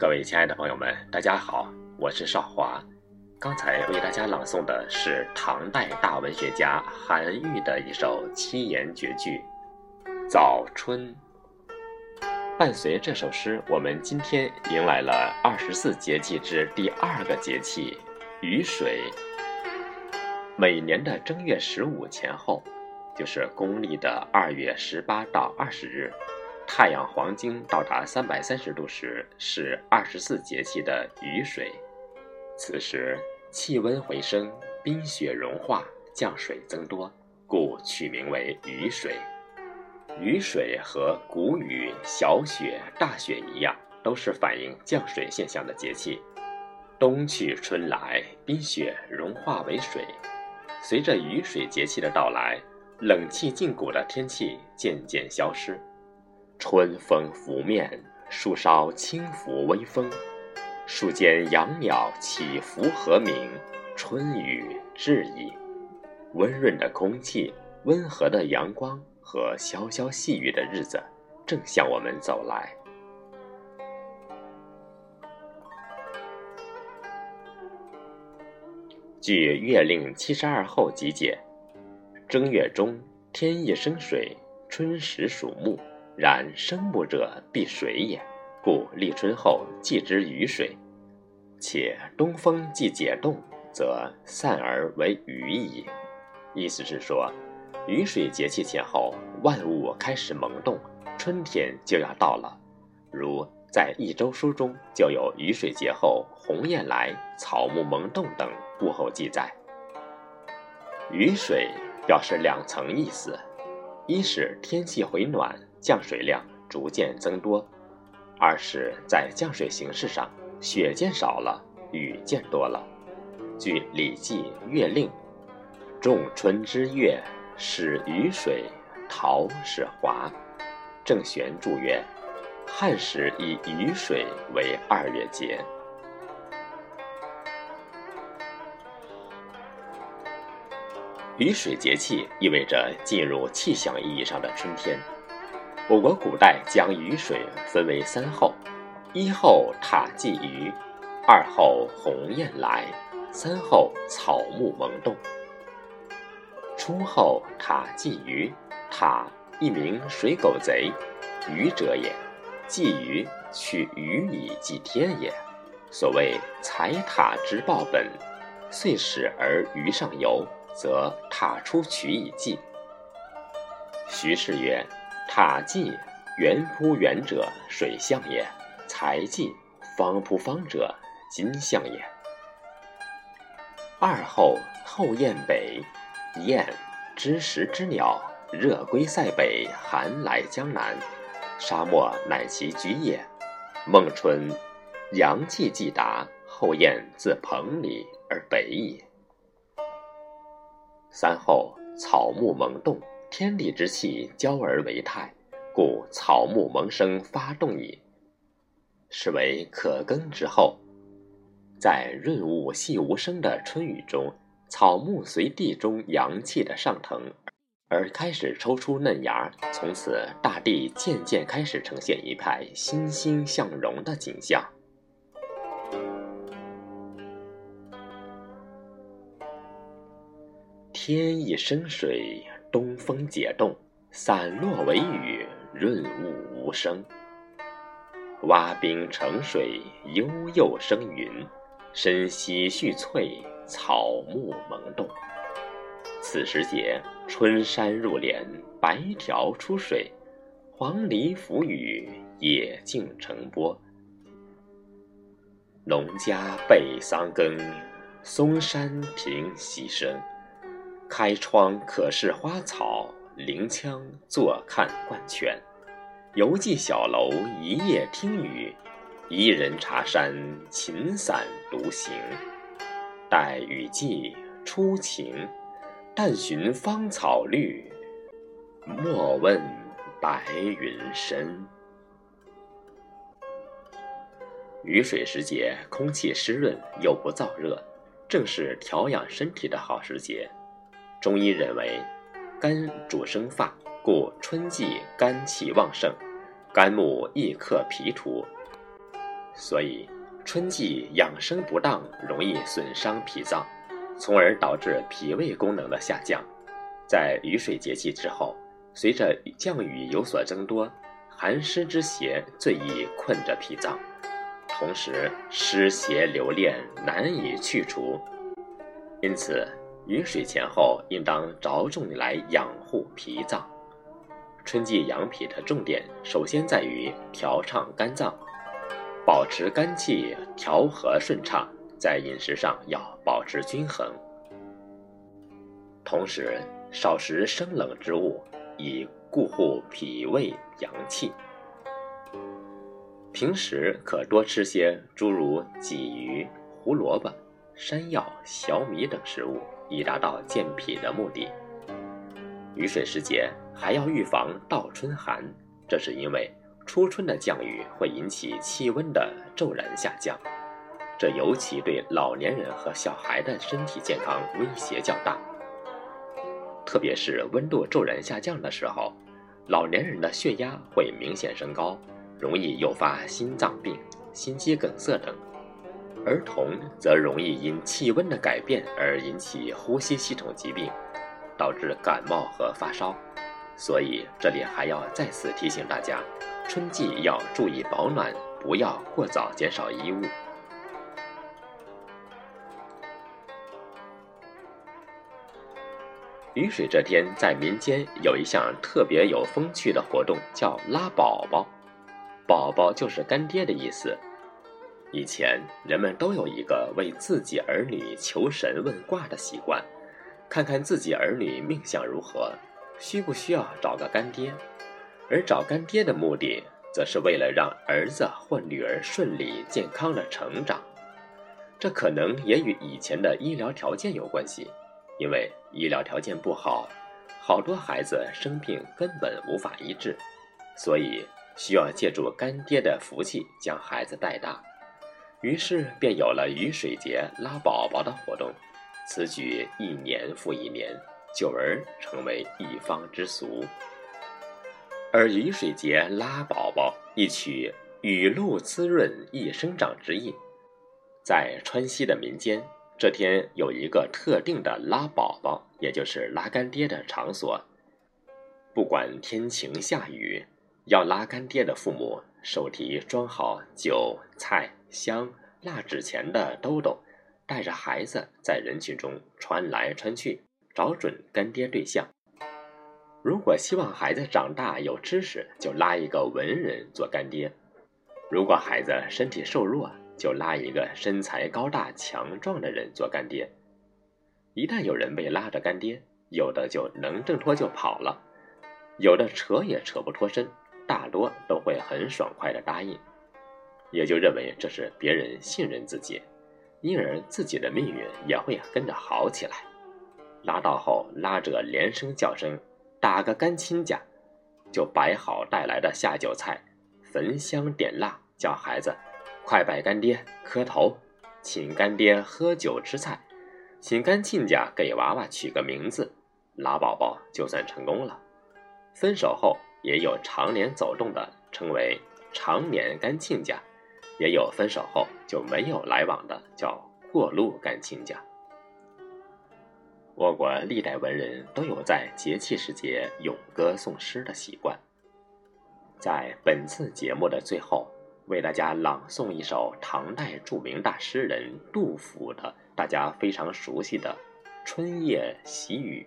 各位亲爱的朋友们，大家好，我是少华。刚才为大家朗诵的是唐代大文学家韩愈的一首七言绝句《早春》。伴随这首诗，我们今天迎来了二十四节气之第二个节气——雨水。每年的正月十五前后，就是公历的二月十八到二十日。太阳黄经到达三百三十度时，是二十四节气的雨水。此时气温回升，冰雪融化，降水增多，故取名为雨水。雨水和谷雨、小雪、大雪一样，都是反映降水现象的节气。冬去春来，冰雪融化为水。随着雨水节气的到来，冷气禁谷的天气渐渐消失。春风拂面，树梢轻拂微风，树间养鸟起伏和鸣，春雨至矣。温润的空气、温和的阳光和潇潇细雨的日子，正向我们走来。据《月令七十二候》集解，正月中天意生水，春时属木。然生木者必水也，故立春后祭之雨水。且东风既解冻，则散而为雨矣。意思是说，雨水节气前后，万物开始萌动，春天就要到了。如在《一周书》中就有雨水节后鸿雁来、草木萌动等物候记载。雨水表示两层意思，一是天气回暖。降水量逐渐增多，二是，在降水形式上，雪见少了，雨见多了。据《礼记·月令》：“仲春之月，始雨水，桃始华。”郑玄注曰：“汉时以雨水为二月节。”雨水节气意味着进入气象意义上的春天。我国古代将雨水分为三候：一候塔祭鱼，二候鸿雁来，三候草木萌动。初候塔祭鱼，塔一名水狗贼，鱼者也。祭鱼取鱼以祭天也。所谓财塔之报本，遂始而鱼上游，则塔出取以祭。徐氏曰。塔鲫，圆扑圆者，水象也；财鲫，方扑方者，金象也。二后后雁北，雁，知时之鸟，热归塞北，寒来江南，沙漠乃其居也。孟春，阳气既达，后雁自蓬里而北矣。三后草木萌动。天地之气交而为泰，故草木萌生发动矣，是为可耕之后。在润物细无声的春雨中，草木随地中阳气的上腾而开始抽出嫩芽，从此大地渐渐开始呈现一派欣欣向荣的景象。天一生水。东风解冻，散落为雨，润物无声。蛙冰成水，悠悠生云。深溪蓄翠，草木萌动。此时节，春山入帘，白条出水，黄鹂伏雨，野径成波。农家备桑耕，松山平溪声。开窗可视花草，临窗坐看灌泉。犹记小楼一夜听雨，一人茶山琴散独行。待雨霁初晴，但寻芳草绿，莫问白云深。雨水时节，空气湿润又不燥热，正是调养身体的好时节。中医认为，肝主生发。故春季肝气旺盛，肝木易克脾土，所以春季养生不当，容易损伤脾脏，从而导致脾胃功能的下降。在雨水节气之后，随着降雨有所增多，寒湿之邪最易困着脾脏，同时湿邪留恋难以去除，因此雨水前后应当着重来养护脾脏。春季养脾的重点，首先在于调畅肝脏，保持肝气调和顺畅。在饮食上要保持均衡，同时少食生冷之物，以固护脾胃阳气。平时可多吃些诸如鲫鱼、胡萝卜、山药、小米等食物，以达到健脾的目的。雨水时节。还要预防倒春寒，这是因为初春的降雨会引起气温的骤然下降，这尤其对老年人和小孩的身体健康威胁较大。特别是温度骤然下降的时候，老年人的血压会明显升高，容易诱发心脏病、心肌梗塞等；儿童则容易因气温的改变而引起呼吸系统疾病，导致感冒和发烧。所以，这里还要再次提醒大家，春季要注意保暖，不要过早减少衣物。雨水这天，在民间有一项特别有风趣的活动，叫拉宝宝。宝宝就是干爹的意思。以前人们都有一个为自己儿女求神问卦的习惯，看看自己儿女命相如何。需不需要找个干爹？而找干爹的目的，则是为了让儿子或女儿顺利健康的成长。这可能也与以前的医疗条件有关系，因为医疗条件不好，好多孩子生病根本无法医治，所以需要借助干爹的福气将孩子带大。于是便有了雨水节拉宝宝的活动，此举一年复一年。久而成为一方之俗，而雨水节拉宝宝一曲雨露滋润易生长之意，在川西的民间，这天有一个特定的拉宝宝，也就是拉干爹的场所。不管天晴下雨，要拉干爹的父母手提装好酒菜香蜡纸钱的兜兜，带着孩子在人群中穿来穿去。找准干爹对象。如果希望孩子长大有知识，就拉一个文人做干爹；如果孩子身体瘦弱，就拉一个身材高大强壮的人做干爹。一旦有人被拉着干爹，有的就能挣脱就跑了，有的扯也扯不脱身，大多都会很爽快的答应，也就认为这是别人信任自己，因而自己的命运也会跟着好起来。拉到后，拉着连声叫声，打个干亲家，就摆好带来的下酒菜，焚香点蜡，叫孩子快拜干爹磕头，请干爹喝酒吃菜，请干亲家给娃娃取个名字，拉宝宝就算成功了。分手后也有常年走动的，称为常年干亲家，也有分手后就没有来往的，叫过路干亲家。我国历代文人都有在节气时节咏歌颂诗的习惯。在本次节目的最后，为大家朗诵一首唐代著名大诗人杜甫的大家非常熟悉的《春夜喜雨》。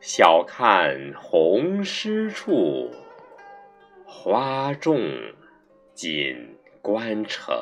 晓看红湿处，花重锦官城。